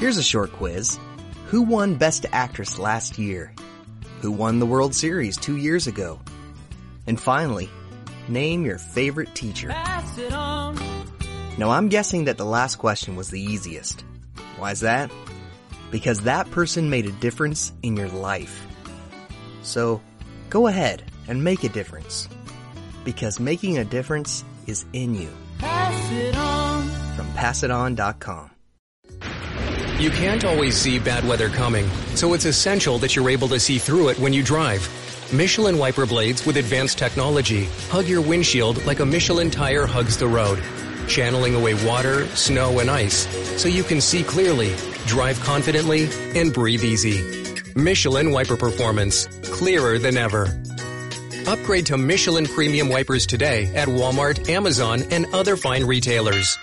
Here's a short quiz. Who won Best Actress last year? Who won the World Series two years ago? And finally, name your favorite teacher. Now I'm guessing that the last question was the easiest. Why's that? Because that person made a difference in your life. So, go ahead and make a difference. Because making a difference is in you. Pass it on. From passiton.com. You can't always see bad weather coming, so it's essential that you're able to see through it when you drive. Michelin wiper blades with advanced technology hug your windshield like a Michelin tire hugs the road, channeling away water, snow, and ice so you can see clearly, drive confidently, and breathe easy. Michelin wiper performance, clearer than ever. Upgrade to Michelin premium wipers today at Walmart, Amazon, and other fine retailers.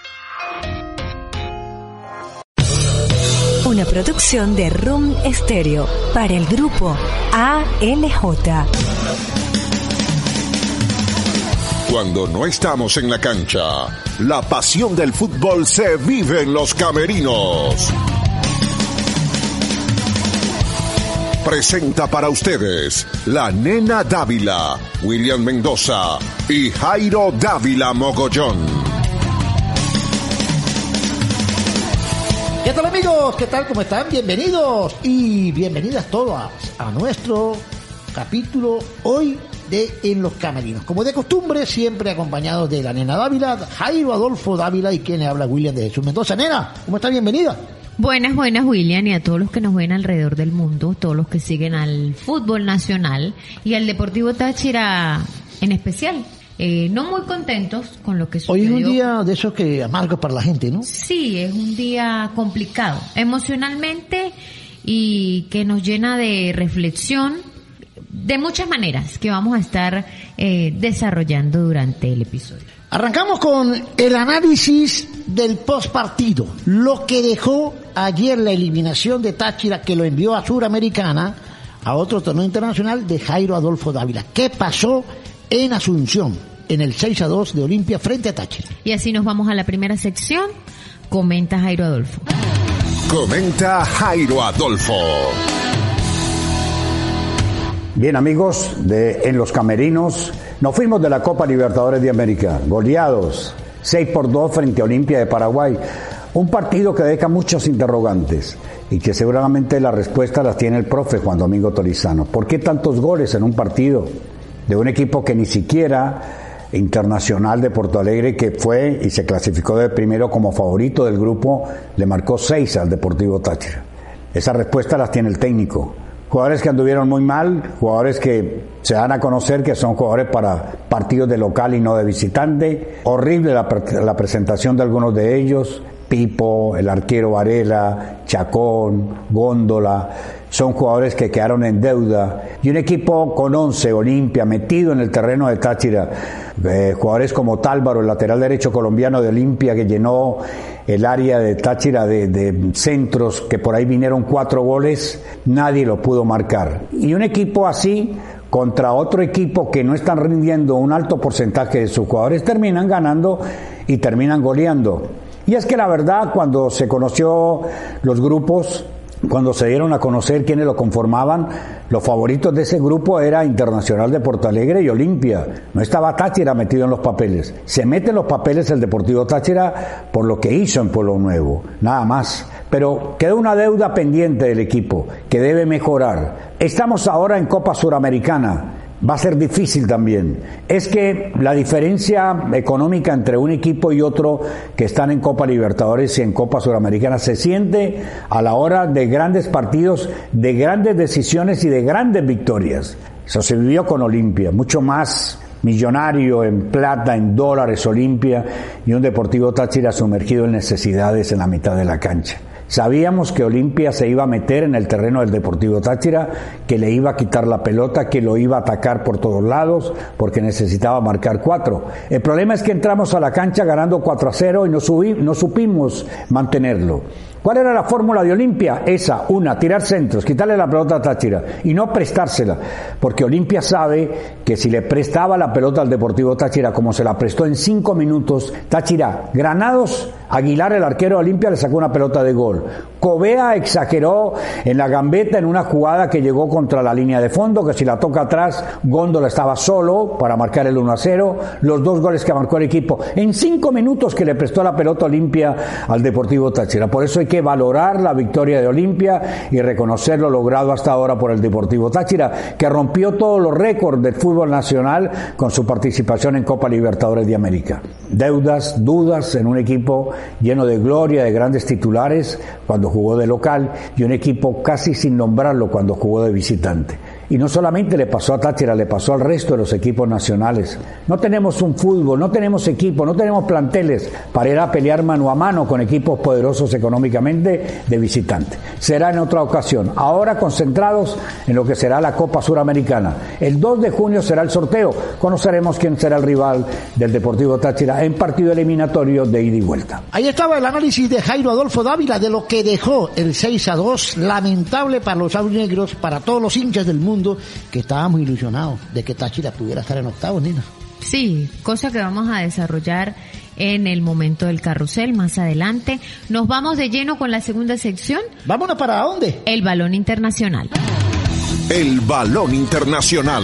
Una producción de Room Stereo para el grupo ALJ. Cuando no estamos en la cancha, la pasión del fútbol se vive en los camerinos. Presenta para ustedes la nena Dávila, William Mendoza y Jairo Dávila Mogollón. Amigos? ¿Qué tal? ¿Cómo están? Bienvenidos y bienvenidas todas a nuestro capítulo hoy de En los Camerinos. Como de costumbre, siempre acompañados de la nena Dávila, Jairo Adolfo Dávila y quien le habla William de Jesús Mendoza. Nena, ¿cómo está? Bienvenida. Buenas, buenas, William, y a todos los que nos ven alrededor del mundo, todos los que siguen al fútbol nacional y al Deportivo Táchira en especial. Eh, no muy contentos con lo que sucedió. Hoy es un día de esos que amargo para la gente, ¿no? Sí, es un día complicado emocionalmente y que nos llena de reflexión de muchas maneras que vamos a estar eh, desarrollando durante el episodio. Arrancamos con el análisis del postpartido, lo que dejó ayer la eliminación de Táchira que lo envió a Suramericana a otro torneo internacional de Jairo Adolfo Dávila. ¿Qué pasó en Asunción? En el 6 a 2 de Olimpia frente a Táchira. Y así nos vamos a la primera sección. Comenta Jairo Adolfo. Comenta Jairo Adolfo. Bien amigos, de En los Camerinos, nos fuimos de la Copa Libertadores de América, goleados 6 por 2 frente a Olimpia de Paraguay. Un partido que deja muchos interrogantes y que seguramente la respuesta las tiene el profe Juan Domingo Torizano. ¿Por qué tantos goles en un partido de un equipo que ni siquiera Internacional de Porto Alegre, que fue y se clasificó de primero como favorito del grupo, le marcó 6 al Deportivo Táchira? Esa respuesta las tiene el técnico. Jugadores que anduvieron muy mal, jugadores que se dan a conocer que son jugadores para partidos de local y no de visitante. Horrible la, la presentación de algunos de ellos. Pipo, el arquero Varela, Chacón, Góndola, son jugadores que quedaron en deuda. Y un equipo con 11, Olimpia, metido en el terreno de Táchira, eh, jugadores como Tálvaro, el lateral derecho colombiano de Olimpia, que llenó el área de Táchira de, de, centros, que por ahí vinieron cuatro goles, nadie lo pudo marcar. Y un equipo así, contra otro equipo que no están rindiendo un alto porcentaje de sus jugadores, terminan ganando y terminan goleando. Y es que la verdad, cuando se conoció los grupos, cuando se dieron a conocer quiénes lo conformaban, los favoritos de ese grupo era Internacional de Porto Alegre y Olimpia. No estaba Táchira metido en los papeles. Se mete en los papeles el Deportivo Táchira por lo que hizo en Pueblo Nuevo, nada más. Pero queda una deuda pendiente del equipo que debe mejorar. Estamos ahora en Copa Suramericana va a ser difícil también. Es que la diferencia económica entre un equipo y otro que están en Copa Libertadores y en Copa Suramericana se siente a la hora de grandes partidos, de grandes decisiones y de grandes victorias. Eso se vivió con Olimpia, mucho más millonario en plata, en dólares Olimpia y un Deportivo Táchira sumergido en necesidades en la mitad de la cancha. Sabíamos que Olimpia se iba a meter en el terreno del Deportivo Táchira, que le iba a quitar la pelota, que lo iba a atacar por todos lados, porque necesitaba marcar cuatro. El problema es que entramos a la cancha ganando 4 a 0 y no, no supimos mantenerlo. ¿Cuál era la fórmula de Olimpia? Esa, una, tirar centros, quitarle la pelota a Táchira y no prestársela, porque Olimpia sabe que si le prestaba la pelota al Deportivo Táchira como se la prestó en cinco minutos, Táchira, Granados, Aguilar, el arquero de Olimpia, le sacó una pelota de gol. Cobea exageró en la gambeta en una jugada que llegó contra la línea de fondo, que si la toca atrás, Góndola estaba solo para marcar el 1 a 0, los dos goles que marcó el equipo en cinco minutos que le prestó la pelota Olimpia al Deportivo Táchira. Por eso que valorar la victoria de Olimpia y reconocer lo logrado hasta ahora por el Deportivo Táchira, que rompió todos los récords del fútbol nacional con su participación en Copa Libertadores de América. Deudas, dudas en un equipo lleno de gloria, de grandes titulares cuando jugó de local y un equipo casi sin nombrarlo cuando jugó de visitante. Y no solamente le pasó a Táchira, le pasó al resto de los equipos nacionales. No tenemos un fútbol, no tenemos equipo, no tenemos planteles para ir a pelear mano a mano con equipos poderosos económicamente de visitante. Será en otra ocasión. Ahora concentrados en lo que será la Copa Suramericana. El 2 de junio será el sorteo. Conoceremos quién será el rival del Deportivo Táchira en partido eliminatorio de ida y vuelta. Ahí estaba el análisis de Jairo Adolfo Dávila de lo que dejó el 6 a 2, lamentable para los negros, para todos los hinchas del mundo que estábamos ilusionados de que Táchira pudiera estar en octavos, Nina. Sí, cosa que vamos a desarrollar en el momento del carrusel más adelante. Nos vamos de lleno con la segunda sección. Vámonos para dónde? El balón internacional. El balón internacional.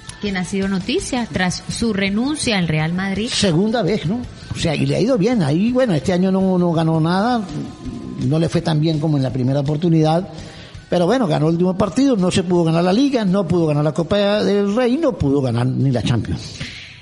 quien ha sido noticia tras su renuncia al Real Madrid. Segunda vez, ¿no? O sea, y le ha ido bien. Ahí, bueno, este año no, no ganó nada, no le fue tan bien como en la primera oportunidad. Pero bueno, ganó el último partido, no se pudo ganar la Liga, no pudo ganar la Copa del Rey, no pudo ganar ni la Champions.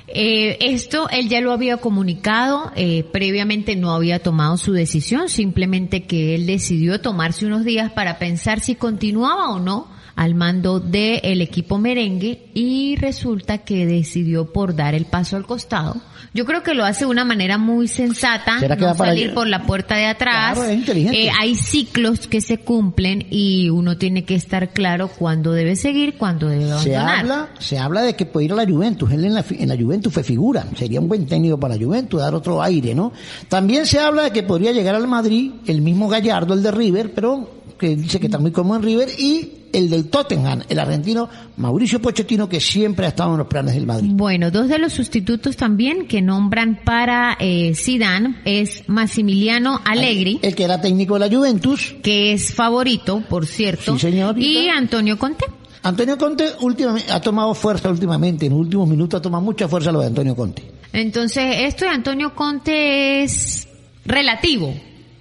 Eh, esto él ya lo había comunicado, eh, previamente no había tomado su decisión, simplemente que él decidió tomarse unos días para pensar si continuaba o no al mando del equipo merengue y resulta que decidió por dar el paso al costado. Yo creo que lo hace de una manera muy sensata, no salir por la puerta de atrás. Eh, hay ciclos que se cumplen y uno tiene que estar claro cuándo debe seguir, cuándo debe abandonar. Se habla, se habla de que puede ir a la Juventus. Él en la, en la Juventus fue figura. Sería un buen técnico para la Juventus, dar otro aire, ¿no? También se habla de que podría llegar al Madrid el mismo Gallardo, el de River, pero que dice que está muy cómodo en River y el del Tottenham, el argentino Mauricio Pochettino, que siempre ha estado en los planes del Madrid. Bueno, dos de los sustitutos también que nombran para eh, Zidane es Massimiliano Allegri. El, que era técnico de la Juventus. Que es favorito, por cierto. Sí. Y Antonio Conte. Antonio Conte últimamente, ha tomado fuerza últimamente, en los últimos minutos ha tomado mucha fuerza lo de Antonio Conte. Entonces, esto de Antonio Conte es relativo,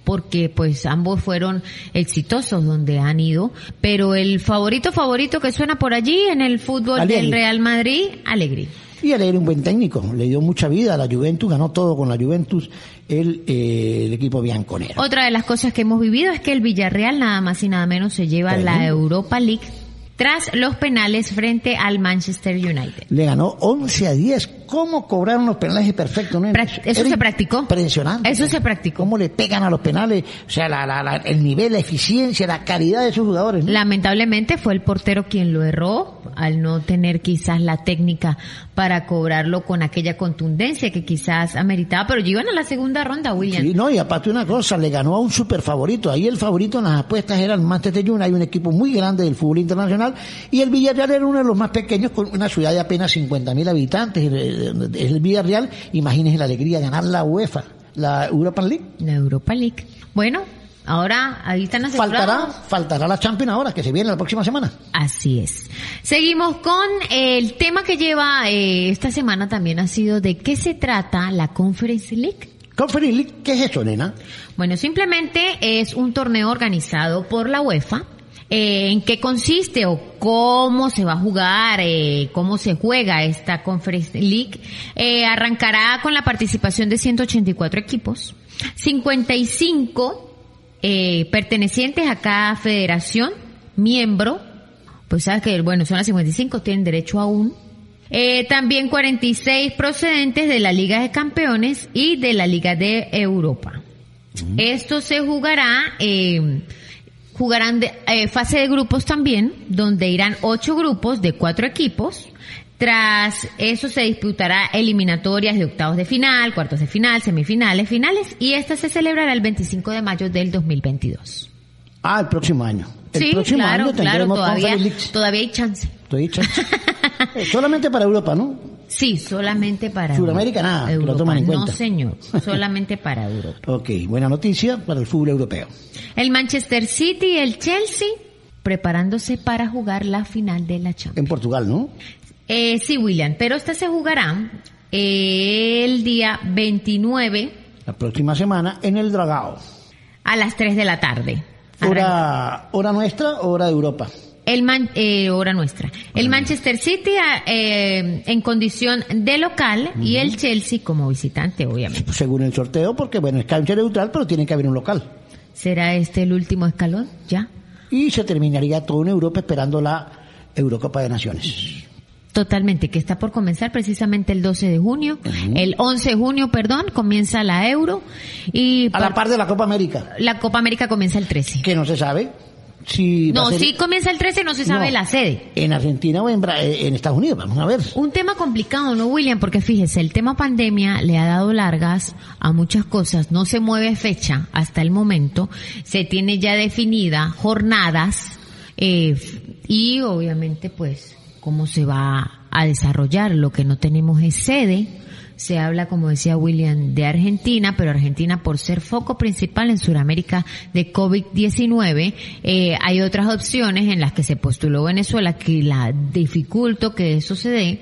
porque pues ambos fueron exitosos donde han ido, pero el favorito favorito que suena por allí en el fútbol del Real Madrid, Alegre. Y Alegre un buen técnico, le dio mucha vida a la Juventus, ganó todo con la Juventus, el, eh, el equipo bianconero. Otra de las cosas que hemos vivido es que el Villarreal nada más y nada menos se lleva la Europa League tras los penales frente al Manchester United. Le ganó 11 a 10. ¿Cómo cobraron los penales perfectos? ¿no? Eso se practicó. Impresionante. Eso se practicó. ¿Cómo le pegan a los penales? O sea, el nivel, la eficiencia, la calidad de sus jugadores. Lamentablemente fue el portero quien lo erró al no tener quizás la técnica para cobrarlo con aquella contundencia que quizás ameritaba, pero llegan a la segunda ronda, William. Sí, no, y aparte una cosa, le ganó a un super favorito. Ahí el favorito en las apuestas era el Manchester United, hay un equipo muy grande del fútbol internacional y el Villarreal era uno de los más pequeños con una ciudad de apenas 50.000 habitantes. El Villarreal, imagínense la alegría de ganar la UEFA, la Europa League. La Europa League. Bueno, Ahora, ahí están Faltará, faltará la Champions ahora, que se viene la próxima semana. Así es. Seguimos con el tema que lleva eh, esta semana también ha sido de qué se trata la Conference League. Conference League, ¿qué es eso, nena? Bueno, simplemente es un torneo organizado por la UEFA eh, en qué consiste o cómo se va a jugar, eh, cómo se juega esta Conference League. Eh, arrancará con la participación de 184 equipos. 55 eh, pertenecientes a cada federación, miembro, pues sabes que, bueno, son las 55, tienen derecho a un. También 46 procedentes de la Liga de Campeones y de la Liga de Europa. Esto se jugará, eh, jugarán de, eh, fase de grupos también, donde irán ocho grupos de cuatro equipos. Tras eso se disputará eliminatorias de octavos de final, cuartos de final, semifinales, finales, y esta se celebrará el 25 de mayo del 2022. Ah, el próximo año. El sí, próximo claro, año claro, tendremos todavía, Conference Leagues. todavía hay chance. Eh, Solamente para Europa, ¿no? Sí, solamente para Sudamérica nada, que lo Europa. toman en No, señor, solamente para Europa. Ok, buena noticia para el fútbol europeo. El Manchester City y el Chelsea preparándose para jugar la final de la Champions. En Portugal, ¿no? Eh, sí, William, pero esta se jugará eh, el día 29 La próxima semana en el Dragao. a las 3 de la tarde. Hora, hora nuestra, hora de Europa. El Man- eh, hora nuestra. El Manchester City ah, eh, en condición de local y el Chelsea como visitante, obviamente. Según el sorteo, porque bueno, es cancha neutral, pero tiene que haber un local. ¿Será este el último escalón? ¿Ya? Y se terminaría todo en Europa esperando la Eurocopa de Naciones. Totalmente, que está por comenzar precisamente el 12 de junio, el 11 de junio, perdón, comienza la Euro y A la par de la Copa América, la Copa América comienza el 13. que no se sabe si No, sí comienza el 13, no se sabe No. la sede. en Argentina o en, eh, en Estados Unidos. Vamos a ver. Un tema complicado, ¿no, William? Porque fíjese, el tema pandemia le ha dado largas a muchas cosas. No se mueve fecha hasta el momento. Se tiene ya definida jornadas eh, y obviamente pues cómo se va a desarrollar. Lo que no tenemos es sede. Se habla, como decía William, de Argentina, pero Argentina por ser foco principal en Sudamérica de COVID-19, eh, hay otras opciones en las que se postuló Venezuela que la dificultó que eso se dé.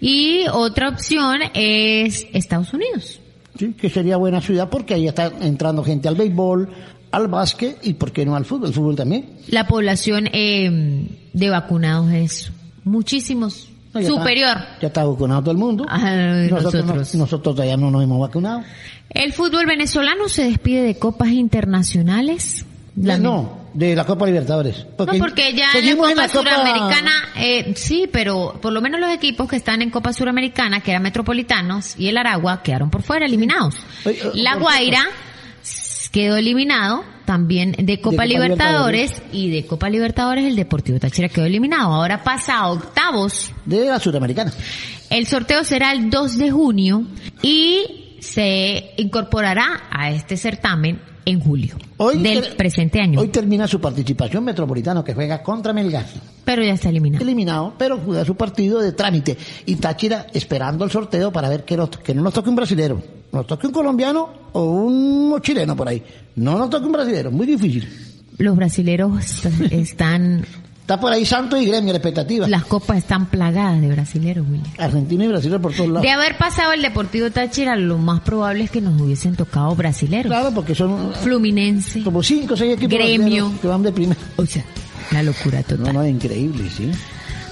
Y otra opción es Estados Unidos. Sí, que sería buena ciudad porque ahí está entrando gente al béisbol, al básquet y, ¿por qué no al fútbol? El fútbol también. La población eh, de vacunados es muchísimos No, ya superior. está- ya está vacunado todo el mundo. Ay, nosotros, nosotros. no- nosotros todavía no nos hemos vacunado. El fútbol venezolano se despide de copas internacionales. No, de la Copa Libertadores. No, porque ya en la Copa Suramericana, eh, sí, pero por lo menos los equipos que están en Copa Suramericana, que eran Metropolitanos y el Aragua, quedaron por fuera, eliminados. La Guaira quedó eliminado también de Copa, Copa Libertadores, y de Copa Libertadores el Deportivo Táchira quedó eliminado. Ahora pasa a octavos. De la Suramericana. El sorteo será el 2 de junio y se incorporará a este certamen en julio del ter- presente año. Hoy termina su participación Metropolitano que juega contra Melgar. pero ya está eliminado. Eliminado, pero juega su partido de trámite. Y Táchira esperando el sorteo para ver que, nos- que no nos toque un brasilero. Nos toque un colombiano o un chileno por ahí. No nos toque un brasilero, muy difícil. Los brasileros están, Está por ahí Santos y Gremio, la expectativa. las copas están plagadas de brasileros, William. Argentina y Brasil por todos lados. De haber pasado el Deportivo Táchira, lo más probable es que nos hubiesen tocado brasileros. Claro, porque son Fluminense, como cinco o seis equipos Gremio. brasileños que van de primera. o sea, la locura No, total. no, increíble, sí.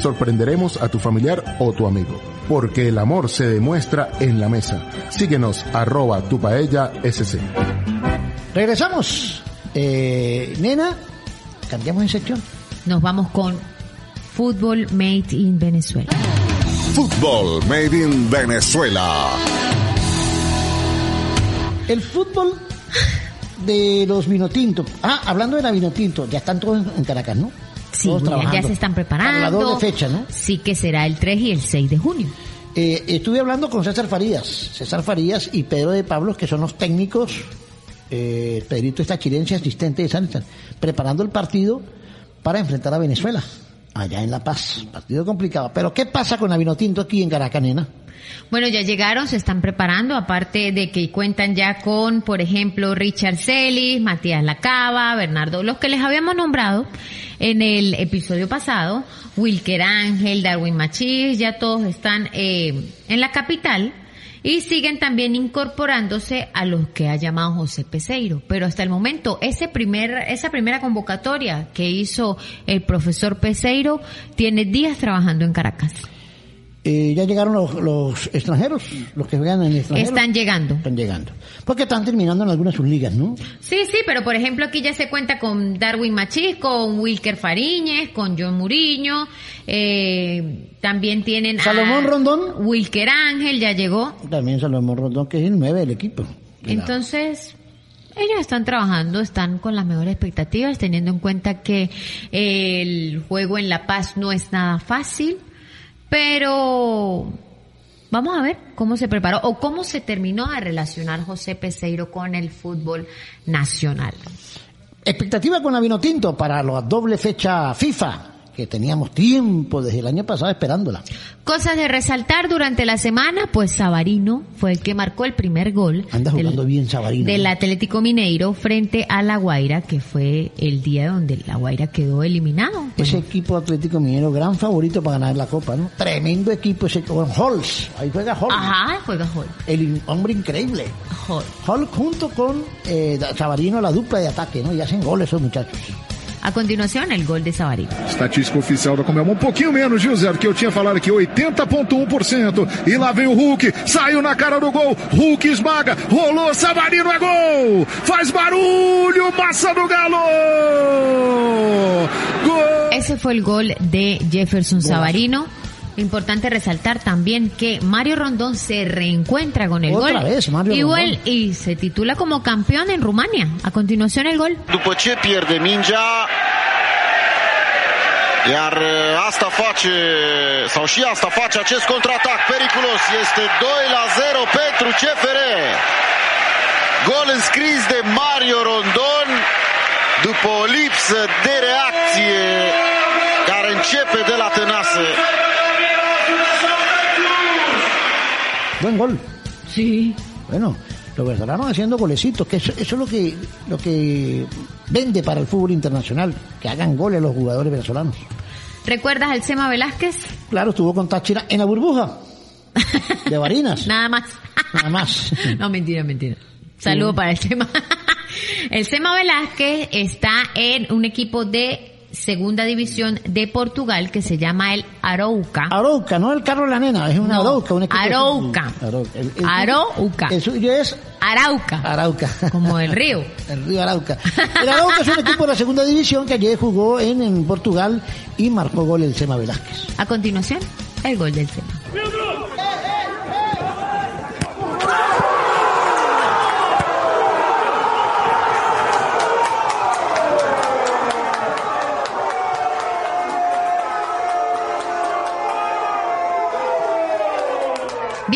sorprenderemos a tu familiar o tu amigo. Porque el amor se demuestra en la mesa. Síguenos, arroba tu paella SC. Regresamos. Eh, nena, cambiamos de sección. Nos vamos con Fútbol Made in Venezuela. Fútbol Made in Venezuela. El fútbol de los vinotintos. Ah, hablando de la vinotinto, ya están todos en Caracas, ¿no? Sí, Todos ya se están Para preparando. la doble fecha, ¿no? Sí que será el 3 y el 6 de junio. Eh, estuve hablando con César Farías, César Farías y Pedro de Pablos, que son los técnicos, eh, Pedrito está chilense, asistente de San preparando el partido para enfrentar a Venezuela. Allá en La Paz, partido complicado. Pero ¿qué pasa con la Vinotinto aquí en Caracanena? Bueno, ya llegaron, se están preparando, aparte de que cuentan ya con, por ejemplo, Richard Celis, Matías Lacaba, Bernardo, los que les habíamos nombrado en el episodio pasado, Wilker Ángel, Darwin Machís, ya todos están eh, en la capital y siguen también incorporándose a los que ha llamado José Peseiro. Pero hasta el momento, ese primer, esa primera convocatoria que hizo el profesor Peseiro tiene días trabajando en Caracas. Eh, ya llegaron los, los, extranjeros, los que juegan en extranjeros. Están llegando. Están llegando. Porque están terminando en algunas sus ligas, ¿no? Sí, sí, pero por ejemplo aquí ya se cuenta con Darwin Machís, con Wilker Fariñez, con John Muriño, eh, también tienen Salomón Rondón. Wilker Ángel ya llegó. También Salomón Rondón, que es el 9 del equipo. Entonces, ellos están trabajando, están con las mejores expectativas, teniendo en cuenta que el juego en La Paz no es nada fácil pero vamos a ver cómo se preparó o cómo se terminó de relacionar José Peseiro con el fútbol nacional. Expectativa con la Vinotinto para la doble fecha FIFA que teníamos tiempo desde el año pasado esperándola. Cosas de resaltar durante la semana, pues Sabarino fue el que marcó el primer gol. Anda jugando del, bien Sabarino. Del Atlético Mineiro frente a La Guaira, que fue el día donde La Guaira quedó eliminado. Ese equipo Atlético Mineiro, gran favorito para ganar la Copa, ¿no? Tremendo equipo ese con Halls. Ahí juega Halls. Ajá, juega Halls. El hombre increíble. Halls junto con eh, Sabarino, la dupla de ataque, ¿no? Y hacen goles esos muchachos. A continuação, el gol de Savarino. Estatística oficial da Comebol, um pouquinho menos, viu, Zé? Que eu tinha falado aqui, 80,1%. E lá vem o Hulk, saiu na cara do gol. Hulk esmaga, rolou, Savarino é gol! Faz barulho, massa do Galo! Gol! Ese fue el gol de Jefferson Savarino. Importante resaltar también que Mario Rondón se reencuentra con el Otra gol. Vez, Mario Igual, y se titula como campeón en Rumania. A continuación el gol. După ce pierde mingea, iar asta face, sau și asta face acest contraatac periculos. Este 2 la 0 pentru CFR. Gol înscris de Mario Rondon după o lipsă de reacție care începe de la tănase. Buen gol. Sí. Bueno, los venezolanos haciendo golecitos, que eso, eso, es lo que, lo que vende para el fútbol internacional, que hagan goles los jugadores venezolanos. ¿Recuerdas al Sema Velázquez? Claro, estuvo con Táchira en la burbuja de Barinas. Nada más. Nada más. no, mentira, mentira. Saludo sí. para el Sema. el Sema Velázquez está en un equipo de segunda división de Portugal que se llama el Arouca. Arouca, no el carro de la nena, es una no, Arouca. Un equipo Arouca. De... Arouca. El, el, Arouca. El suyo es Arauca. Arauca. Como el río. el río Arauca. El Arauca es un equipo de la segunda división que ayer jugó en, en Portugal y marcó gol el Sema Velázquez. A continuación, el gol del Sema.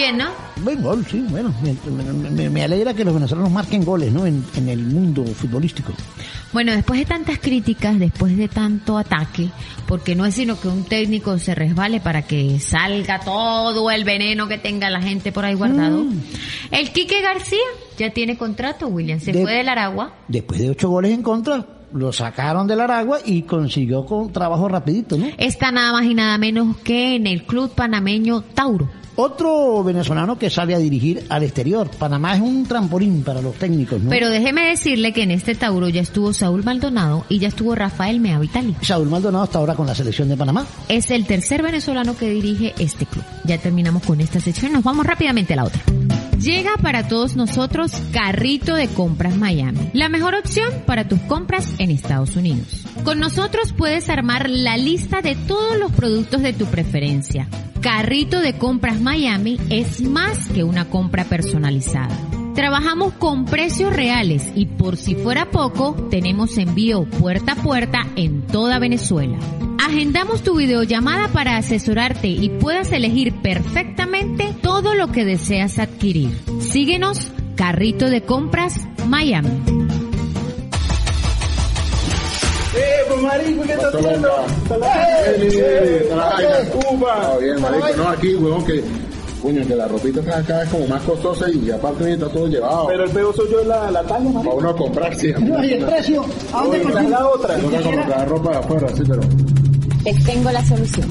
Bien, ¿no? Buen gol, sí, bueno, me, me, me, alegra que los venezolanos marquen goles, ¿no? En, en, el mundo futbolístico. Bueno, después de tantas críticas, después de tanto ataque, porque no es sino que un técnico se resbale para que salga todo el veneno que tenga la gente por ahí guardado. Mm. El Quique García ya tiene contrato, William, se de, fue del Aragua. Después de ocho goles en contra, lo sacaron del Aragua y consiguió con trabajo rapidito, ¿no? Está nada más y nada menos que en el club panameño Tauro. Otro venezolano que sale a dirigir al exterior. Panamá es un trampolín para los técnicos, ¿no? Pero déjeme decirle que en este Tauro ya estuvo Saúl Maldonado y ya estuvo Rafael Mea Vitali. Saúl Maldonado está ahora con la selección de Panamá. Es el tercer venezolano que dirige este club. Ya terminamos con esta sección, nos vamos rápidamente a la otra. Llega para todos nosotros Carrito de Compras Miami, la mejor opción para tus compras en Estados Unidos. Con nosotros puedes armar la lista de todos los productos de tu preferencia. Carrito de Compras Miami es más que una compra personalizada. Trabajamos con precios reales y por si fuera poco, tenemos envío puerta a puerta en toda Venezuela. Agendamos tu videollamada para asesorarte y puedas elegir perfectamente todo lo que deseas adquirir. Síguenos, Carrito de Compras Miami. Marico, ¿qué está Pasó haciendo? loca. ¡Eh! Trabaja. Cuba. Está bien, marico. No, aquí, weón, que... Coño, que la ropita está cada vez como más costosa y aparte está todo llevado. Pero el pego soy yo en la, la talla, Para marico. uno a comprar, sí. No, y el precio, ¿a dónde consigo? la otra. Tengo que comprar ropa de afuera, sí, pero... Te tengo la solución.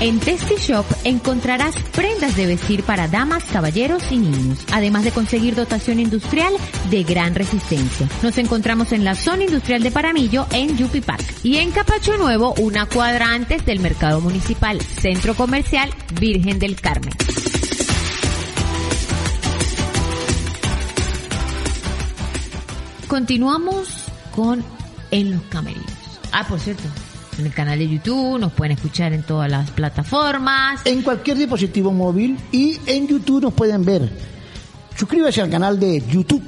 En Testy Shop encontrarás prendas de vestir para damas, caballeros y niños, además de conseguir dotación industrial de gran resistencia. Nos encontramos en la zona industrial de Paramillo, en Yupi Park. Y en Capacho Nuevo, una cuadra antes del Mercado Municipal, Centro Comercial Virgen del Carmen. Continuamos con En los Camerinos. Ah, por cierto, en el canal de YouTube, nos pueden escuchar en todas las plataformas. En cualquier dispositivo móvil y en YouTube nos pueden ver. Suscríbase al canal de YouTube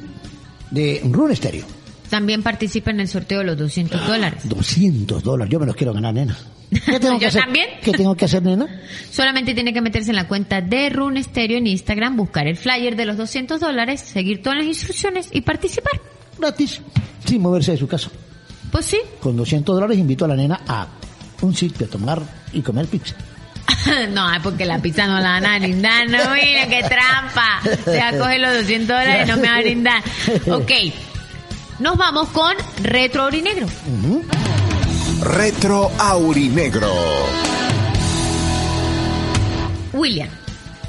de Rune Stereo. También participa en el sorteo de los 200 dólares. 200 dólares, yo me los quiero ganar, nena. ¿Qué tengo que Yo hacer? también. ¿Qué tengo que hacer, nena? Solamente tiene que meterse en la cuenta de Rune Stereo en Instagram, buscar el flyer de los 200 dólares, seguir todas las instrucciones y participar. Gratis, sin moverse de su casa. Pues sí. Con 200 dólares invito a la nena a un sitio a tomar y comer pizza. no, porque la pizza no la van a brindar. No, mira, qué trampa. Se va a coger los 200 dólares y no me va a brindar. Ok. Nos vamos con Retro Aurinegro. Retro Aurinegro. William,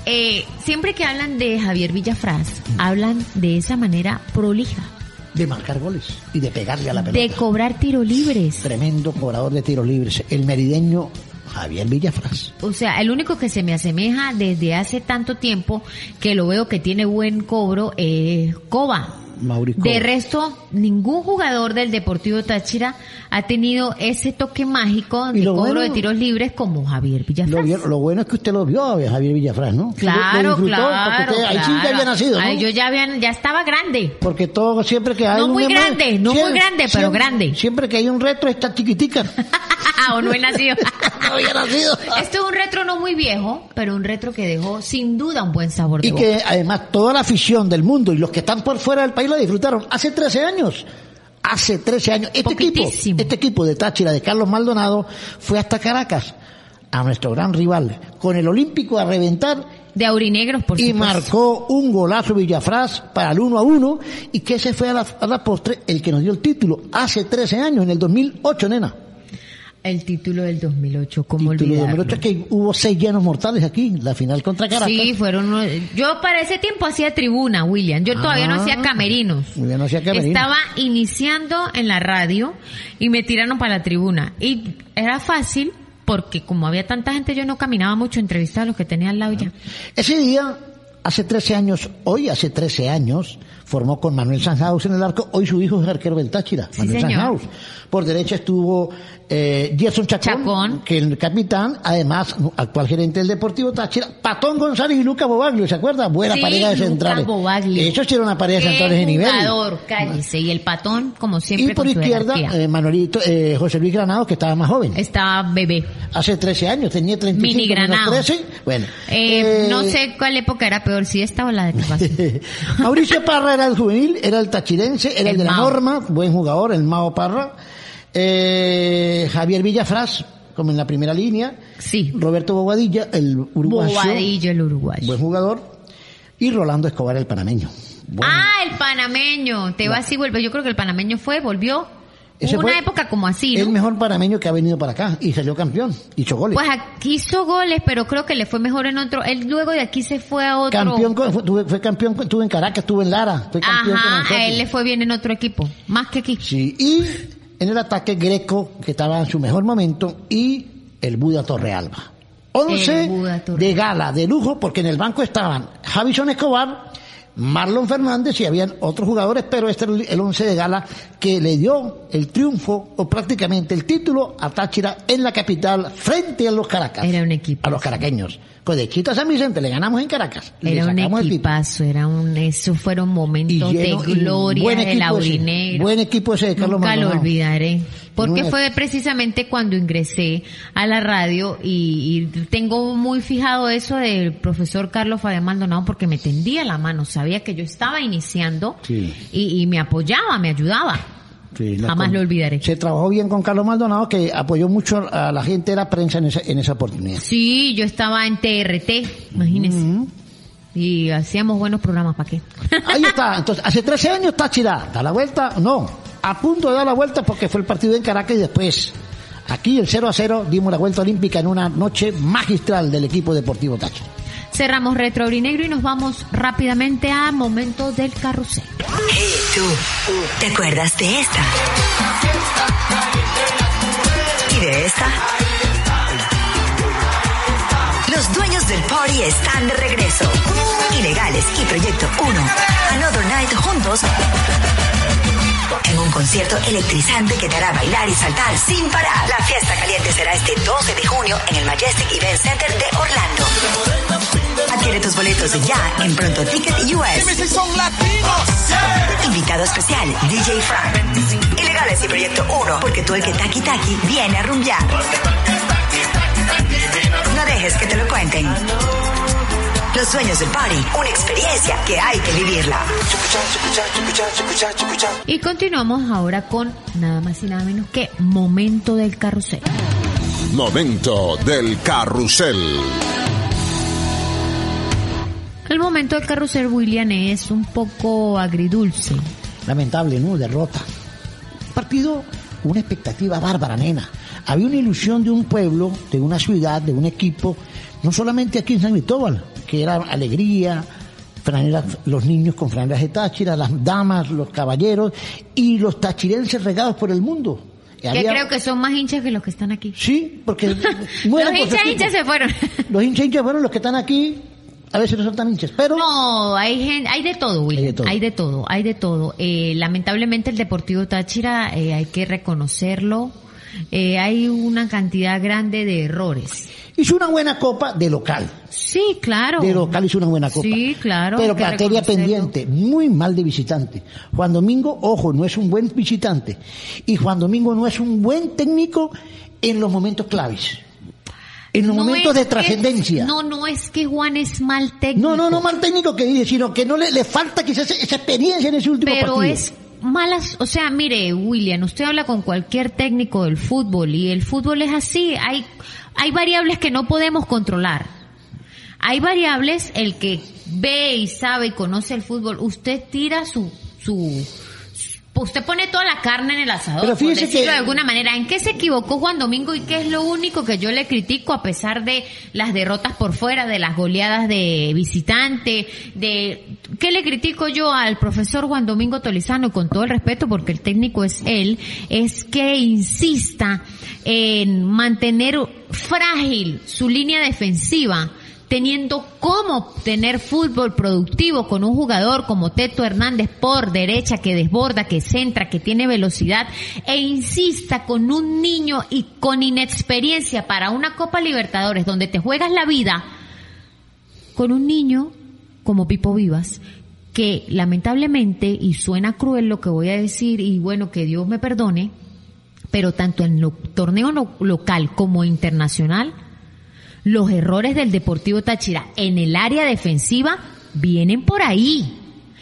eh, siempre que hablan de Javier Villafraz, hablan de esa manera prolija, De marcar goles y de pegarle a la pelota. de cobrar tiro libres. Tremendo cobrador de tiros libres. El merideño Javier Villafraz. O sea, el único que se me asemeja desde hace tanto tiempo que lo veo que tiene buen cobro es Coba. Mauricio. De resto, ningún jugador del Deportivo Táchira ha tenido ese toque mágico de cobro bueno- de tiros libres como Javier Villafraz. Lo, bueno es que usted lo vio a Javier Villafraz, ¿no? Claro, Lo claro, usted- Ahí sí ya había nacido, ¿no? Ay, yo ya, había, ya estaba grande. Porque todo, siempre que hay No un muy grande, no muy grande, pero siempre- grande. Siempre que hay un retro está chiquitica. o no he nacido. no había nacido. Este es un retro no muy viejo, pero un retro que dejó sin duda un buen sabor de Y boca. que además toda la afición del mundo y los que están por fuera del país la disfrutaron hace 13 años. Hace 13 años. Este equipo, este equipo de Táchira, de Carlos Maldonado, fue hasta Caracas, a nuestro gran rival, con el Olímpico a reventar. De aurinegros, por Y supuesto. marcó un golazo Villafraz para el 1 a 1 y que ese fue a la, a la postre el que nos dio el título hace 13 años, en el 2008, nena. El título del 2008, como Título olvidarlo. 2008 es que hubo seis llenos mortales aquí, la final contra Caracas. Sí, fueron. Yo para ese tiempo hacía tribuna, William. Yo todavía no Ah. hacía camerinos. Bien, no hacía camerino. Estaba iniciando en la radio y me tiraron para la tribuna. Y era fácil porque como había tanta gente yo no caminaba mucho, entrevistaba a los que tenía al lado ya. Ese día, hace 13 años, hoy hace 13 años, formó con Manuel Sanhaus en el arco, hoy su hijo es arquero del Táchira, Manuel señor. Sanhaus. Por derecha estuvo eh, Gerson Chacón, que es el capitán, además actual gerente del Deportivo Táchira, Patón González y Lucas Bobaglio, ¿se acuerda? Buena Sí, pareja de Lucas centrales. Bobaglio. Ellos hicieron una pareja de centrales de nivel. jugador, cállese. Y el patón, como siempre, Y por izquierda, eh, Manuelito, eh, José Luis Granados, que estaba más joven. Estaba bebé. Hace 13 años, tenía 35 Mini Granado. 13. Bueno. Eh, eh, no sé cuál época era peor, si esta o la de que. Mauricio Parra era el juvenil, era el tachirense, era el, El de la Mao. norma, buen jugador, el Mao Parra. Eh, Javier Villafraz, como en la primera línea. Sí. Roberto Bobadilla, el uruguayo. El uruguayo. Buen jugador. Y Rolando Escobar, el panameño. Ah, el panameño. Te vas y vuelve. Yo creo que el panameño fue, volvió. Ese Hubo una época como así, ¿no? El mejor panameño que ha venido para acá y salió campeón. Hizo goles. Pues aquí hizo goles, pero creo que le fue mejor en otro. Él luego de aquí se fue a otro. Campeón, con- fue, tuve- fue campeón, con- estuvo en Caracas, estuvo en Lara, fue campeón con Ajá, nosotros. a él le fue bien en otro equipo. Más que aquí. Sí, y en el ataque Greco, que estaba en su mejor momento, y el Buda Torrealba. Once El Buda de gala, de lujo, porque en el banco estaban Javison Escobar, Marlon Fernández y habían otros jugadores, pero este era el- once de gala que le dio el triunfo, o prácticamente el título, a Táchira en la capital, frente a los Caracas. Era un equipo. A los caraqueños. Con de Chita San Vicente le ganamos en Caracas. le Era un equipazo, era un, esos fueron momentos lleno- de gloria ese, aurinegro. buen equipo ese de Carlos Nunca lo olvidaré. Porque fue precisamente cuando ingresé a la radio y, y tengo muy fijado eso del profesor Carlos Fabián Maldonado porque me tendía la mano, sabía que yo estaba iniciando Sí. y, y me apoyaba, me ayudaba. Sí, Jamás con- lo olvidaré. Se trabajó bien con Carlos Maldonado, que apoyó mucho a la gente de la prensa en esa, en esa oportunidad. Sí, yo estaba en TRT, imagínense. Y hacíamos buenos programas, ¿para qué? Ahí está. Entonces, hace 13 años Táchira da la vuelta, no, a punto de dar la vuelta porque fue el partido en Caracas y después aquí el 0 a 0 dimos la vuelta olímpica en una noche magistral del equipo deportivo Táchira. Cerramos Retro y nos vamos rápidamente a Momentos del Carrusel. Hey, tú, ¿te acuerdas de esta? ¿Y de esta? Los dueños del party están de regreso. Ilegales y Proyecto 1. Another Night juntos. En un concierto electrizante que te hará bailar y saltar sin parar. La fiesta caliente será este 12 de junio en el Majestic Event Center de Orlando. Adquiere tus boletos ya en Pronto Ticket US. Invitado especial, DJ Frank. Ilegales y Proyecto 1, porque tú el que taqui taqui viene a rumbear. No dejes que te lo cuenten. Los sueños del party, una experiencia que hay que vivirla. Y continuamos ahora con nada más y nada menos que Momento del Carrusel. Momento del carrusel. El momento del carrusel, William, es un poco agridulce. Lamentable, ¿no? Derrota. Partido, una expectativa bárbara, nena. Había una ilusión de un pueblo, de una ciudad, de un equipo, no solamente aquí en San Cristóbal, que era alegría, franelas, los niños con franelas de Táchira, las damas, los caballeros y los tachirenses regados por el mundo. Que había- creo que son más hinchas que los que están aquí. Sí, porque Los hinchas hinchas se fueron. Los hinchas hinchas fueron los que están aquí, a veces no son tan hinchas, pero No, hay gen- hay de todo, William. Hay de todo. Hay de todo, hay de todo. Eh, lamentablemente el Deportivo Táchira, eh, hay que reconocerlo, eh, hay una cantidad grande de errores. Hizo una buena copa de local. Sí, claro. De local hizo una buena copa. Sí, claro. Pero materia pendiente, muy mal de visitante. Juan Domingo, ojo, no es un buen visitante. Y Juan Domingo no es un buen técnico en los momentos claves. En los No momentos de trascendencia. No, no es que Juan es mal técnico. No, no, no mal técnico que dice, sino que no le, le falta quizás esa experiencia en ese último Pero partido. es malas, o sea, mire, William, usted habla con cualquier técnico del fútbol y el fútbol es así, hay, hay variables que no podemos controlar. Hay variables, el que ve y sabe y conoce el fútbol, usted tira su, su, usted pone toda la carne en el asador, Pero por fíjese decirlo que- de alguna manera. ¿En qué se equivocó Juan Domingo y qué es lo único que yo le critico a pesar de las derrotas por fuera, de las goleadas de visitante, de qué le critico yo al profesor Juan Domingo Tolizano con todo el respeto porque el técnico es él, es que insista en mantener frágil su línea defensiva teniendo cómo tener fútbol productivo con un jugador como Teto Hernández por derecha que desborda, que centra, que tiene velocidad e insista con un niño y con inexperiencia para una Copa Libertadores donde te juegas la vida con un niño como Pipo Vivas que lamentablemente y suena cruel lo que voy a decir y bueno que Dios me perdone pero tanto en lo, torneo lo- local como internacional los errores del Deportivo Táchira en el área defensiva vienen por ahí.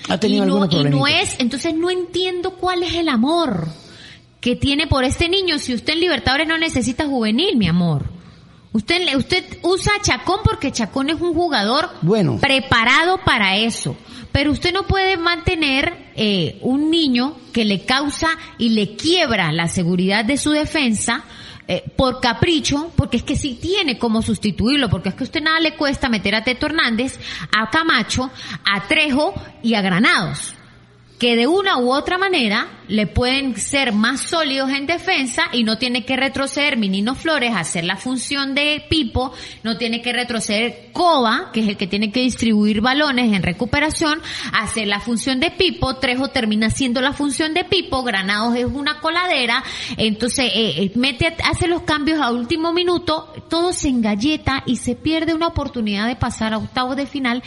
Ha tenido y no, y es, entonces no entiendo cuál es el amor que tiene por este niño si usted en Libertadores no necesita juvenil, mi amor. Usted, usted usa a Chacón porque Chacón es un jugador Bueno. preparado para eso. Pero usted no puede mantener eh, un niño que le causa y le quiebra la seguridad de su defensa eh, por capricho, porque es que sí tiene cómo sustituirlo, porque es que a usted nada le cuesta meter a Teto Hernández, a Camacho, a Trejo y a Granados que de una u otra manera le pueden ser más sólidos en defensa y no tiene que retroceder Minino Flores hacer la función de Pipo, no tiene que retroceder Coba, que es el que tiene que distribuir balones en recuperación, hacer la función de Pipo, Trejo termina haciendo la función de Pipo, Granados es una coladera, entonces eh, eh, mete, hace los cambios a último minuto, todo se engalleta y se pierde una oportunidad de pasar a octavos de final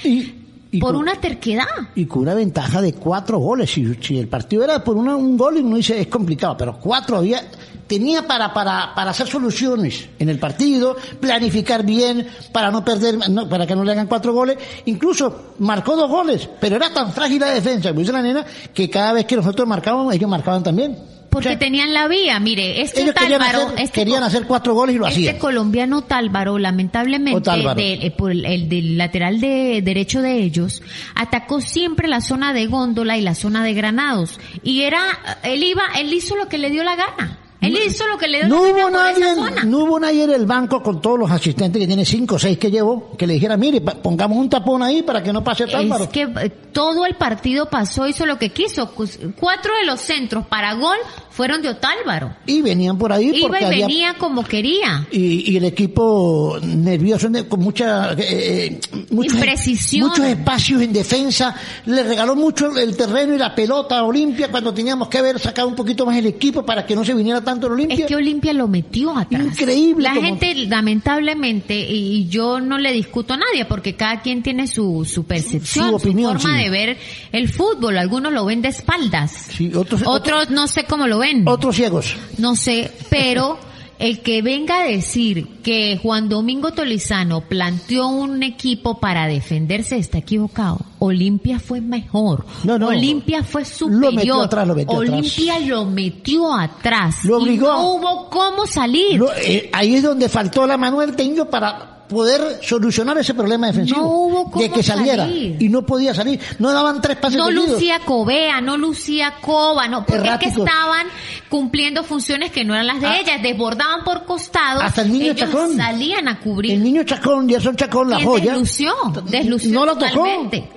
por con- una terquedad. y con una ventaja de cuatro goles. Si, si el partido era por una- un gol, uno dice es complicado, pero cuatro había, tenía para, para, para hacer soluciones en el partido, planificar bien, para no perder, no, para que no le hagan cuatro goles. Incluso marcó dos goles, pero era tan frágil la defensa, como dice la nena, que cada vez que nosotros marcábamos, ellos marcaban también. Porque O sea, tenían la vía. Mire, este querían, Tálvaro, hacer, este querían hacer cuatro goles y lo este hacían. colombiano Tálvaro, lamentablemente, de- eh, por el, el del lateral de derecho de ellos, atacó siempre la zona de góndola y la zona de granados. Y era, él iba, él hizo lo que le dio la gana. Él hizo lo que le dio No hubo esa nadie, zona. no hubo nadie en el banco con todos los asistentes que tiene cinco o seis que llevó, que le dijera, mire, pongamos un tapón ahí para que no pase Tálvaro. Es que eh, todo el partido pasó, hizo lo que quiso. Cus- Cuatro de los centros para gol fueron de Otálvaro. Y venían por ahí Iba porque y había venía como quería. y, y el equipo nervioso ne- con mucha eh, eh, muchos, Imprecisión. muchos espacios en defensa le regaló mucho el terreno y la pelota a Olimpia cuando teníamos que haber sacado un poquito más el equipo para que no se viniera tanto el Olimpia Es que Olimpia lo metió atrás. Increíble La como- gente, lamentablemente, y yo no le discuto a nadie, porque cada quien tiene su, su percepción, Su opinión, forma sí. de ver el fútbol. Algunos lo ven de espaldas. Sí, otros, Otros no sé cómo lo ven. otros ciegos No sé, pero el que venga a decir que Juan Domingo Tolizano planteó un equipo para defenderse está equivocado. Olimpia fue mejor. No, no. Olimpia fue Lo superior. metió atrás, lo metió atrás. Olimpia lo metió atrás. Lo obligó. Y no hubo cómo salir. Lo- eh, ahí es donde faltó la Manuel Teño para poder solucionar ese problema defensivo No hubo cómo de que saliera salir. y no podía salir no daban tres pases no seguidos. lucía Covea, no lucía Cova, no, porque es que estaban cumpliendo funciones que no eran las de Ah. ellas, desbordaban por costados, Hasta el niño ellos Chacón. salían a cubrir. el niño Chacón Gerson Chacón la ¿Quién joya deslució? Deslució no lo tocó.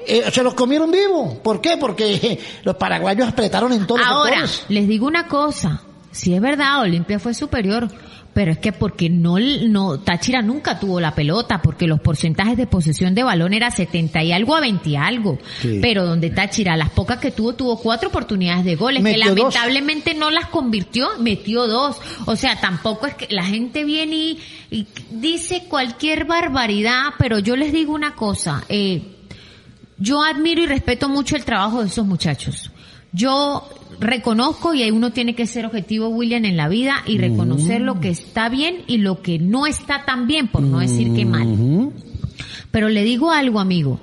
Eh, se los comieron vivos ¿por qué? porque los paraguayos apretaron en todos los Ahora, sectores. les digo una cosa, si es verdad, Olimpia fue superior, pero es que porque no, no, Táchira nunca tuvo la pelota, porque los porcentajes de posesión de balón era 70 y algo a 20 y algo. Sí. Pero donde Táchira, las pocas que tuvo, tuvo cuatro oportunidades de goles, que dos. lamentablemente no las convirtió, metió dos. O sea, tampoco es que la gente viene y, y dice cualquier barbaridad, pero yo les digo una cosa, eh, yo admiro y respeto mucho el trabajo de esos muchachos. Yo reconozco y ahí uno tiene que ser objetivo, William, en la vida y reconocer lo que está bien y lo que no está tan bien, por no decir que mal. Pero le digo algo, amigo.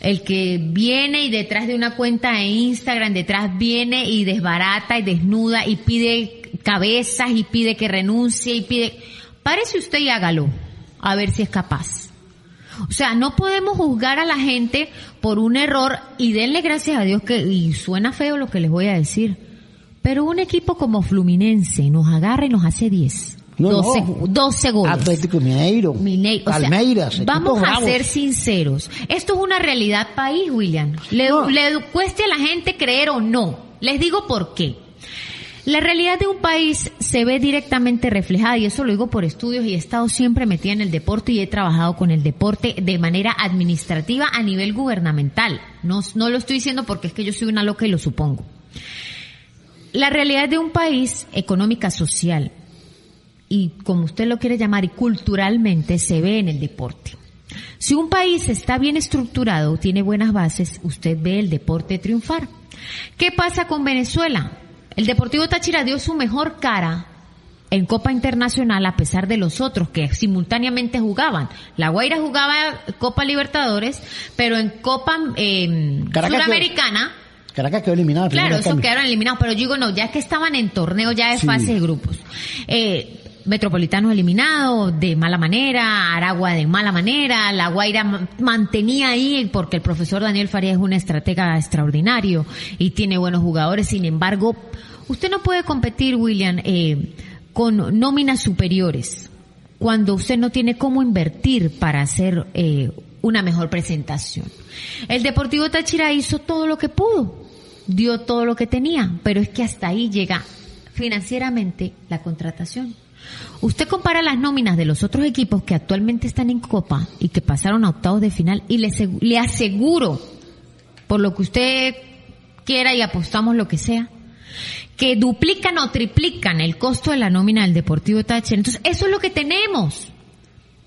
El que viene y detrás de una cuenta de Instagram, detrás viene y desbarata y desnuda y pide cabezas y pide que renuncie y pide... Párese usted y hágalo, a ver si es capaz. O sea, no podemos juzgar a la gente por un error y denle gracias a Dios que, y suena feo lo que les voy a decir, pero un equipo como Fluminense nos agarra y nos hace 10. No, 12, no. 12 goles. Atlético Mineiro Mineiro, o sea, Palmeiras vamos a ser sinceros. Esto es una realidad país, William. Le, No. le cueste a la gente creer o no. Les digo por qué. La realidad de un país se ve directamente reflejada, y eso lo digo por estudios, y he estado siempre metida en el deporte y he trabajado con el deporte de manera administrativa a nivel gubernamental. No, no lo estoy diciendo porque es que yo soy una loca y lo supongo. La realidad de un país económica, social, y como usted lo quiere llamar, y culturalmente se ve en el deporte. Si un país está bien estructurado, tiene buenas bases, usted ve el deporte triunfar. ¿Qué pasa con Venezuela? El Deportivo Táchira dio su mejor cara en Copa Internacional a pesar de los otros que simultáneamente jugaban. La Guaira jugaba Copa Libertadores, pero en Copa eh, Caracas Suramericana, Caracas quedó eliminada en Claro, cambio. quedaron eliminados, pero yo digo no, ya que estaban en torneo ya de Sí. fase de grupos. Eh, Metropolitanos eliminado de mala manera, Aragua de mala manera, La Guaira ma- mantenía ahí porque el profesor Daniel Farías es un estratega extraordinario y tiene buenos jugadores, sin embargo, usted no puede competir, William, eh, con nóminas superiores cuando usted no tiene cómo invertir para hacer eh, una mejor presentación. El Deportivo Táchira hizo todo lo que pudo, dio todo lo que tenía, pero es que hasta ahí llega financieramente la contratación. Usted compara las nóminas de los otros equipos que actualmente están en Copa y que pasaron a octavos de final y le, le aseguro, por lo que usted quiera y apostamos lo que sea, que duplican o triplican el costo de la nómina del Deportivo Táchira. Entonces, eso es lo que tenemos.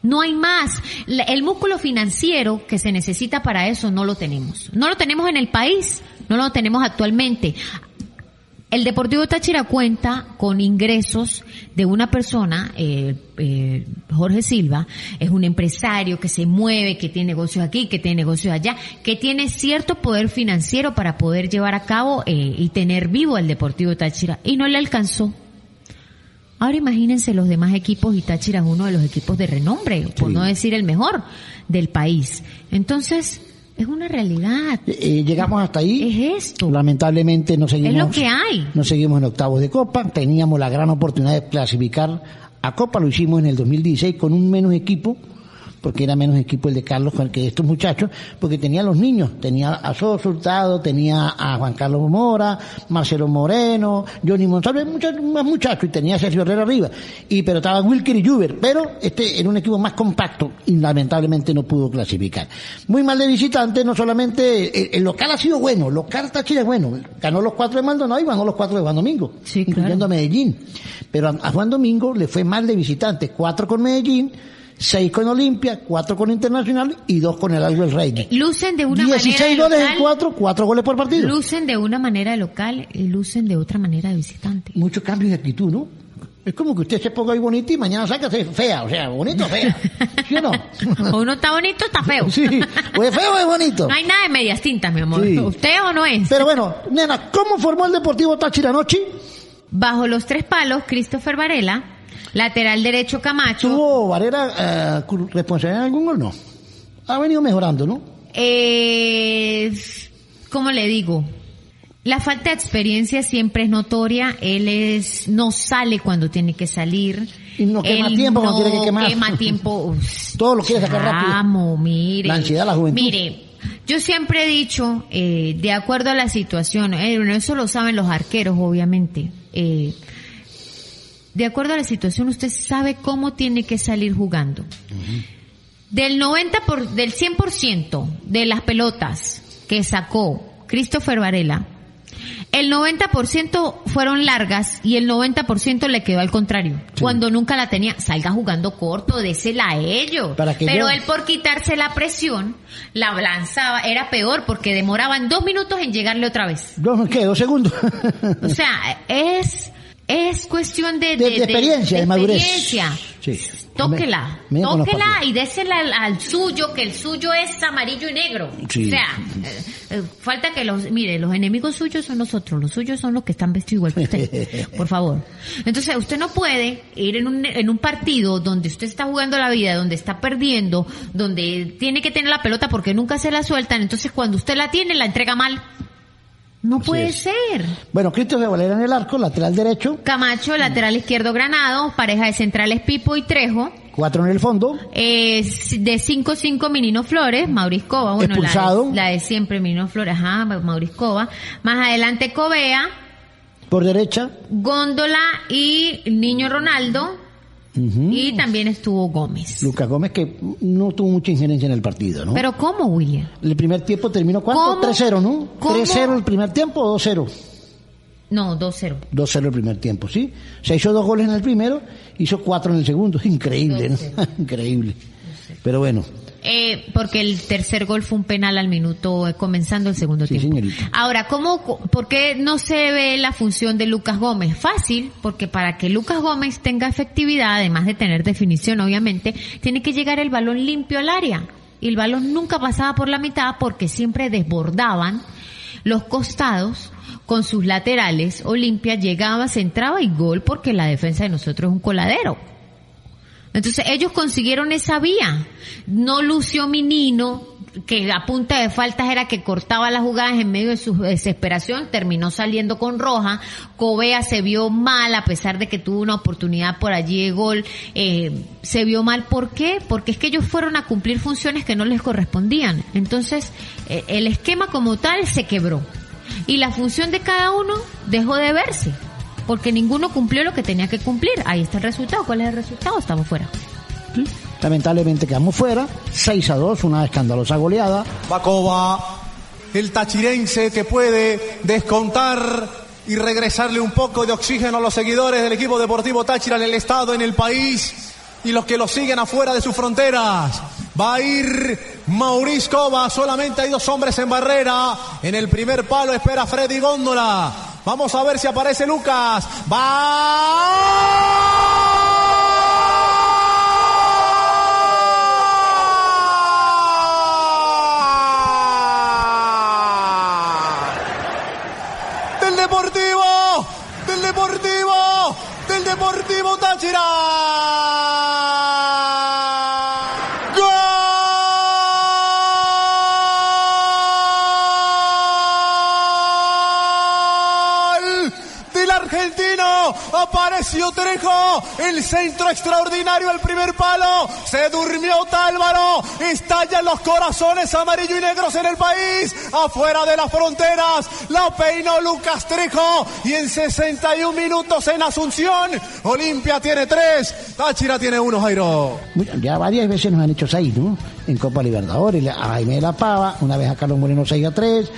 No hay más. El músculo financiero que se necesita para eso no lo tenemos. No lo tenemos en el país, no lo tenemos actualmente. El Deportivo Táchira cuenta con ingresos de una persona, eh, eh, Jorge Silva, es un empresario que se mueve, que tiene negocios aquí, que tiene negocios allá, que tiene cierto poder financiero para poder llevar a cabo eh, y tener vivo al Deportivo Táchira y no le alcanzó. Ahora imagínense los demás equipos y Táchira es uno de los equipos de renombre, por no decir el mejor del país. Entonces, es una realidad. Eh, llegamos hasta ahí. Es esto. Lamentablemente no seguimos. Es lo que hay. No seguimos en octavos de Copa. Teníamos la gran oportunidad de clasificar a Copa. Lo hicimos en el 2016 con un menos equipo porque era menos equipo el de Carlos que estos muchachos, porque tenía a los niños, tenía a Soso Hurtado, tenía a Juan Carlos Mora, Marcelo Moreno, Johnny Monsalve, muchos más muchachos, y tenía a Sergio Herrera arriba, y pero estaba Wilker y Juber, pero este era un equipo más compacto y lamentablemente no pudo clasificar. Muy mal de visitante, no solamente, el, local ha sido bueno, el local Táchira es bueno, ganó los cuatro de Maldonado y ganó los cuatro de Juan Domingo, incluyendo a Medellín, pero a, a Juan Domingo le fue mal de visitante, cuatro con Medellín, seis con Olimpia, cuatro con Internacional y dos con el Albert Rey. Lucen de una 16 manera goles local, en cuatro, cuatro goles por partido. Lucen de una manera de local y lucen de otra manera de visitante. Muchos cambios de actitud, ¿no? Es como que usted se ponga ahí bonito y mañana saca fea, o sea, bonito o fea. ¿Sí o no? O uno está bonito, está feo. Sí, o es feo o es bonito. No hay nada de medias tintas, mi amor. Sí. ¿Usted o no es? Pero bueno, nena, ¿cómo formó el Deportivo Táchira anoche? Bajo los tres palos, Christopher Varela, lateral derecho Camacho. ¿Tuvo Varela eh, responsabilidad en algún gol? No. Ha venido mejorando, ¿no? Eh, ¿Cómo le digo? La falta de experiencia siempre es notoria. Él es no sale cuando tiene que salir. Y no quema Él tiempo cuando no tiene que quemar. quema tiempo. Todo lo quiere sacar rápido. Chamo, mire. La ansiedad, la juventud. Mire, yo siempre he dicho, eh, de acuerdo a la situación, eh, eso lo saben los arqueros, obviamente. Eh, de acuerdo a la situación, usted sabe cómo tiene que salir jugando. Del 90 por, del 100% de las pelotas que sacó Christopher Varela, el 90% fueron largas y el 90% le quedó al contrario. Cuando nunca la tenía, salga jugando corto, désela a ellos. Para que Pero yo- él por quitarse la presión, la lanzaba, era peor porque demoraban dos minutos en llegarle otra vez. Dos, ¿qué? Dos segundos. O sea, es, es cuestión de, De- de experiencia, de madurez. experiencia. Sí. Tóquela, Me- me tóquela y désela al, al suyo, que el suyo es amarillo y negro. Sí. O sea, eh, eh, falta que los, mire, los enemigos suyos son nosotros, los suyos son los que están vestidos igual que usted, por favor. Entonces, usted no puede ir en un, en un partido donde usted está jugando la vida, donde está perdiendo, donde tiene que tener la pelota porque nunca se la sueltan, entonces cuando usted la tiene, la entrega mal. No puede es. ser. Bueno, Christopher Valera en el arco, lateral derecho, Camacho, lateral izquierdo Granado, pareja de centrales Pipo y Trejo. cuatro en el fondo, Eh, de 5-5 Minino Flores, Mauriscova, bueno, la de, Expulsado. la de siempre Minino Flores, ajá, Mauriscova. Más adelante Covea, por derecha, Góndola y Niño Ronaldo. Ujú, Y también estuvo Gómez. Lucas Gómez que no tuvo mucha injerencia en el partido, ¿no? Pero ¿cómo, William? el primer tiempo terminó cuánto? ¿Cómo? 3-0, ¿no? ¿Cómo? 3-0 el primer tiempo o 2-0. No, 2-0. 2-0 el primer tiempo, ¿sí? Se hizo dos goles en el primero, hizo cuatro en el segundo. Increíble, ¿no? Increíble. Pero bueno, Eh, porque el tercer gol fue un penal al minuto, eh, comenzando el segundo Sí, tiempo. señorita. Ahora, ¿cómo, ¿por qué no se ve la función de Lucas Gómez? Fácil, porque para que Lucas Gómez tenga efectividad, además de tener definición, obviamente, tiene que llegar el balón limpio al área. Y el balón nunca pasaba por la mitad porque siempre desbordaban los costados con sus laterales. Olimpia llegaba, se entraba y gol porque la defensa de nosotros es un coladero. Entonces ellos consiguieron esa vía. No lució Minino, que a punta de faltas era que cortaba las jugadas en medio de su desesperación, terminó saliendo con roja. Covea se vio mal a pesar de que tuvo una oportunidad por allí de gol. Eh, se vio mal, ¿por qué? Porque es que ellos fueron a cumplir funciones que no les correspondían. Entonces eh, el esquema como tal se quebró. Y la función de cada uno dejó de verse. Porque ninguno cumplió lo que tenía que cumplir. Ahí está el resultado. ¿Cuál es el resultado? Estamos fuera. ¿sí? lamentablemente quedamos fuera. 6 a 2, una escandalosa goleada. Bacova, el tachirense que puede descontar y regresarle un poco de oxígeno a los seguidores del equipo deportivo Táchira en el estado, en el país y los que lo siguen afuera de sus fronteras. Va a ir Maurice Cova, solamente hay dos hombres en barrera. En el primer palo espera Freddy Góndola. Vamos a ver si aparece Lucas. ¡Va! Del Deportivo, del Deportivo, del Deportivo Táchira. ¡Gol! Del argentino apareció Trejo, el centro extraordinario al primer palo, se durmió Tálvaro, estallan los corazones amarillo y negros en el país, afuera de las fronteras, la peinó Lucas Trejo y en 61 minutos en Asunción, Olimpia tiene tres, Táchira tiene uno, Jairo. Ya varias veces nos han hecho seis, ¿no? En Copa Libertadores, a Jaime de la Pava, una vez a Carlos Moreno 6 a 3,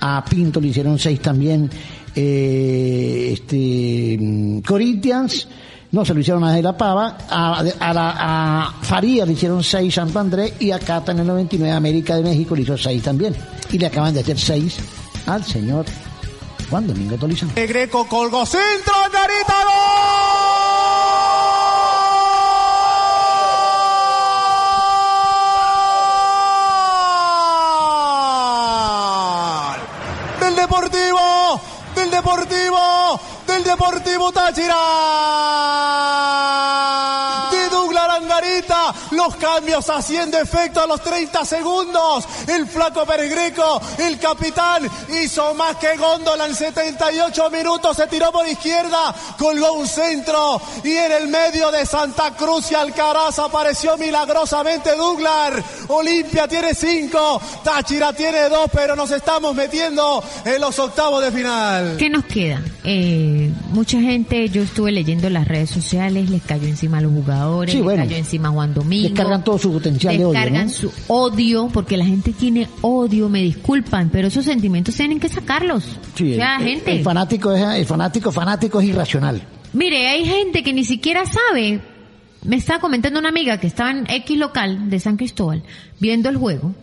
a Pinto le hicieron 6 también eh, este, mm, Corinthians, no se lo hicieron a de la Pava, a, a, la- a Faría le hicieron 6 Santo Andrés y a Cata en el 99 América de México le hizo 6 también. Y le acaban de hacer 6 al señor Juan Domingo Tolizano. El Greco colgó centro, Garita, gol. Deportivo, Táchira. Los cambios haciendo efecto a los 30 segundos. El flaco Peregreco, el capitán, hizo más que Góndola en 78 minutos, se tiró por izquierda, colgó un centro y en el medio de Santa Cruz y Alcaraz apareció milagrosamente Douglas. Olimpia tiene 5, Táchira tiene 2, pero nos estamos metiendo en los octavos de final. ¿Qué nos queda? Eh, mucha gente, yo estuve leyendo las redes sociales, les cayó encima a los jugadores, Sí, les bueno. cayó encima a Juan Domingo. Descargan todo su potencial de odio, Descargan ¿no? su odio, porque la gente tiene odio, me disculpan, pero esos sentimientos tienen que sacarlos. Sí, o sea, el, gente. el fanático es, el fanático fanático es irracional. Mire, hay gente que ni siquiera sabe. Me estaba comentando una amiga que estaba en X local de San Cristóbal viendo el juego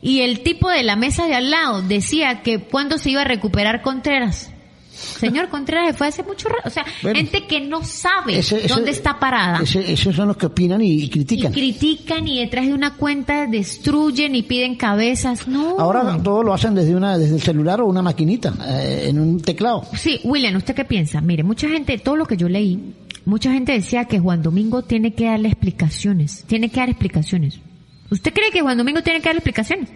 y el tipo de la mesa de al lado decía que cuándo se iba a recuperar Contreras. Señor Contreras se fue hace mucho rato. O sea, Bueno. gente que no sabe Ese- ese- dónde está parada. Ese- esos son los que opinan y, y critican. Y critican y detrás de una cuenta destruyen y piden cabezas. No. Ahora todo lo hacen desde una desde el celular o una maquinita, eh, en un teclado. Sí, William, ¿usted qué piensa? Mire, mucha gente, todo lo que yo leí, mucha gente decía que Juan Domingo tiene que darle explicaciones, tiene que dar explicaciones. ¿Usted cree que Juan Domingo tiene que dar explicaciones?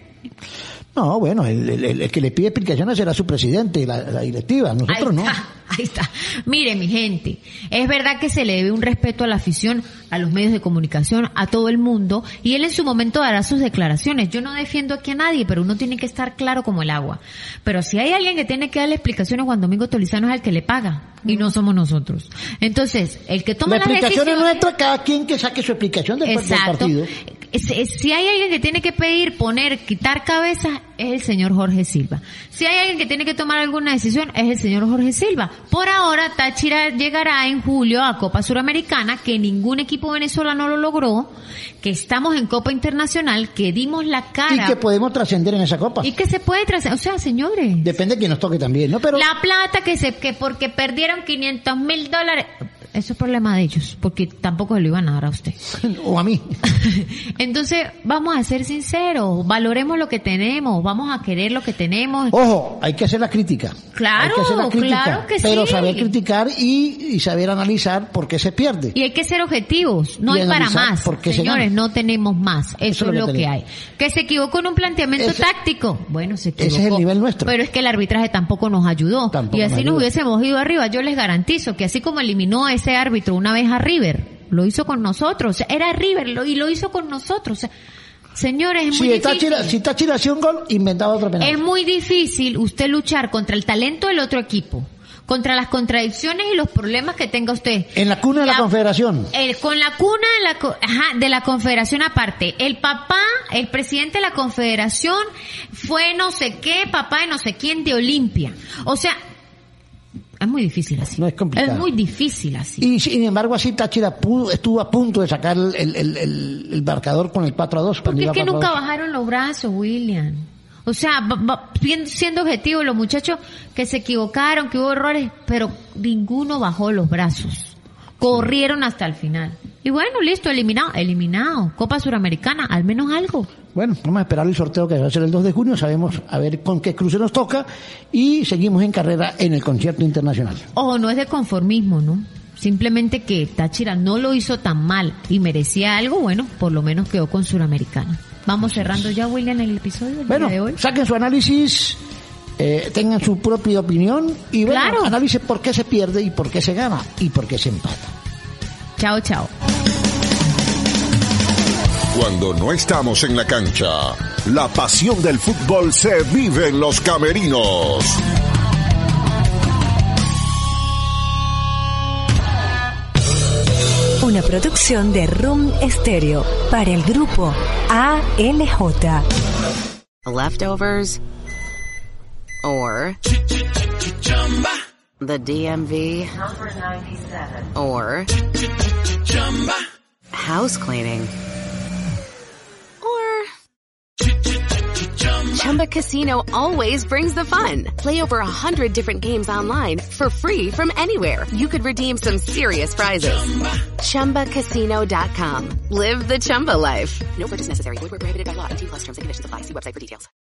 No, bueno, el, el- el- el que le pide explicaciones será su presidente, la, la directiva, nosotros ahí no. Está, ahí está. Mire, mi gente, es verdad que se le debe un respeto a la afición, a los medios de comunicación, a todo el mundo, y él en su momento dará sus declaraciones. Yo no defiendo aquí a nadie, pero uno tiene que estar claro como el agua. Pero si hay alguien que tiene que darle explicaciones, Juan Domingo Tolizano es el que le paga, y no somos nosotros. Entonces, el que toma La las explicación es nuestra, cada quien que saque su explicación del, partido. Si hay alguien que tiene que pedir, poner, quitar cabezas, es el señor Jorge Silva. Si hay alguien que tiene que tomar alguna decisión, es el señor Jorge Silva. Por ahora, Táchira llegará en julio a Copa Suramericana, que ningún equipo venezolano lo logró, que estamos en Copa Internacional, que dimos la Y cara. que podemos trascender en esa copa. Y que se puede trascender. O sea, señores. Depende de quien nos toque también, ¿no? Pero La plata que se, que porque perdieron 500 mil dólares, eso es problema de ellos, porque tampoco se lo iban a dar a usted. o a mí. Entonces, vamos a ser sinceros, valoremos lo que tenemos, vamos a querer lo que tenemos. Ojo, hay que hacer la crítica. Claro, hay que hacer la crítica, claro que pero sí. saber criticar y, y saber analizar por qué se pierde. Y hay que ser objetivos, no Y hay para más. se Señores, no tenemos más. Eso, es lo que, hay. Que se equivocó en un planteamiento Ese- táctico. Bueno, se equivocó. Ese es el nivel nuestro. Pero es que el arbitraje tampoco nos ayudó. Tampoco y nos así nos ayuda. hubiésemos ido arriba. Yo les garantizo que así como eliminó a ese árbitro una vez a River, lo hizo con nosotros. Era River lo, y lo hizo con nosotros. Señores, es Si muy difícil. Táchira, si Táchira hacía un gol, inventaba otro penal. Es muy difícil usted luchar contra el talento del otro equipo, contra las contradicciones y los problemas que tenga usted. En la cuna de la Ya- Confederación. El- con la cuna de la, ajá, de la Confederación aparte. El papá, el presidente de la Confederación fue no sé qué, papá de no sé quién de Olimpia. O sea, es muy difícil así. No es complicado. Es muy difícil así. Y sin embargo, así Táchira pudo- estuvo a punto de sacar el, el, el- el- el marcador con el 4 a 2. cuando Porque es que 4 a nunca 2. bajaron los brazos, William. O sea, va- va- bien- siendo objetivo, los muchachos que se equivocaron, que hubo errores, pero ninguno bajó los brazos. Corrieron hasta el final. Y bueno, listo, eliminado, eliminado. Copa Suramericana, al menos algo. Bueno, vamos a esperar el sorteo que va a ser el 2 de junio, sabemos a ver con qué cruce nos toca y seguimos en carrera en el concierto internacional. Ojo, no es de conformismo, ¿no? Simplemente que Táchira no lo hizo tan mal y merecía algo, bueno, por lo menos quedó con Suramericana. Vamos cerrando ya, William, el episodio del Bueno, día de hoy. saquen su análisis, eh, tengan su propia opinión y bueno, Claro. analicen por qué se pierde y por qué se gana y por qué se empata. Chao, chao. Cuando no estamos en la cancha, la pasión del fútbol se vive en los camerinos. Una producción de Room Stereo para el grupo ALJ. Leftovers or the DMV or house cleaning or Chumba Casino always brings the fun. Play over a hundred different games online for free from anywhere. You could redeem some serious prizes. ChumbaCasino.com. Live the Chumba life. no purchase necessary. Void where prohibited by law. T plus terms and conditions apply. See website for details.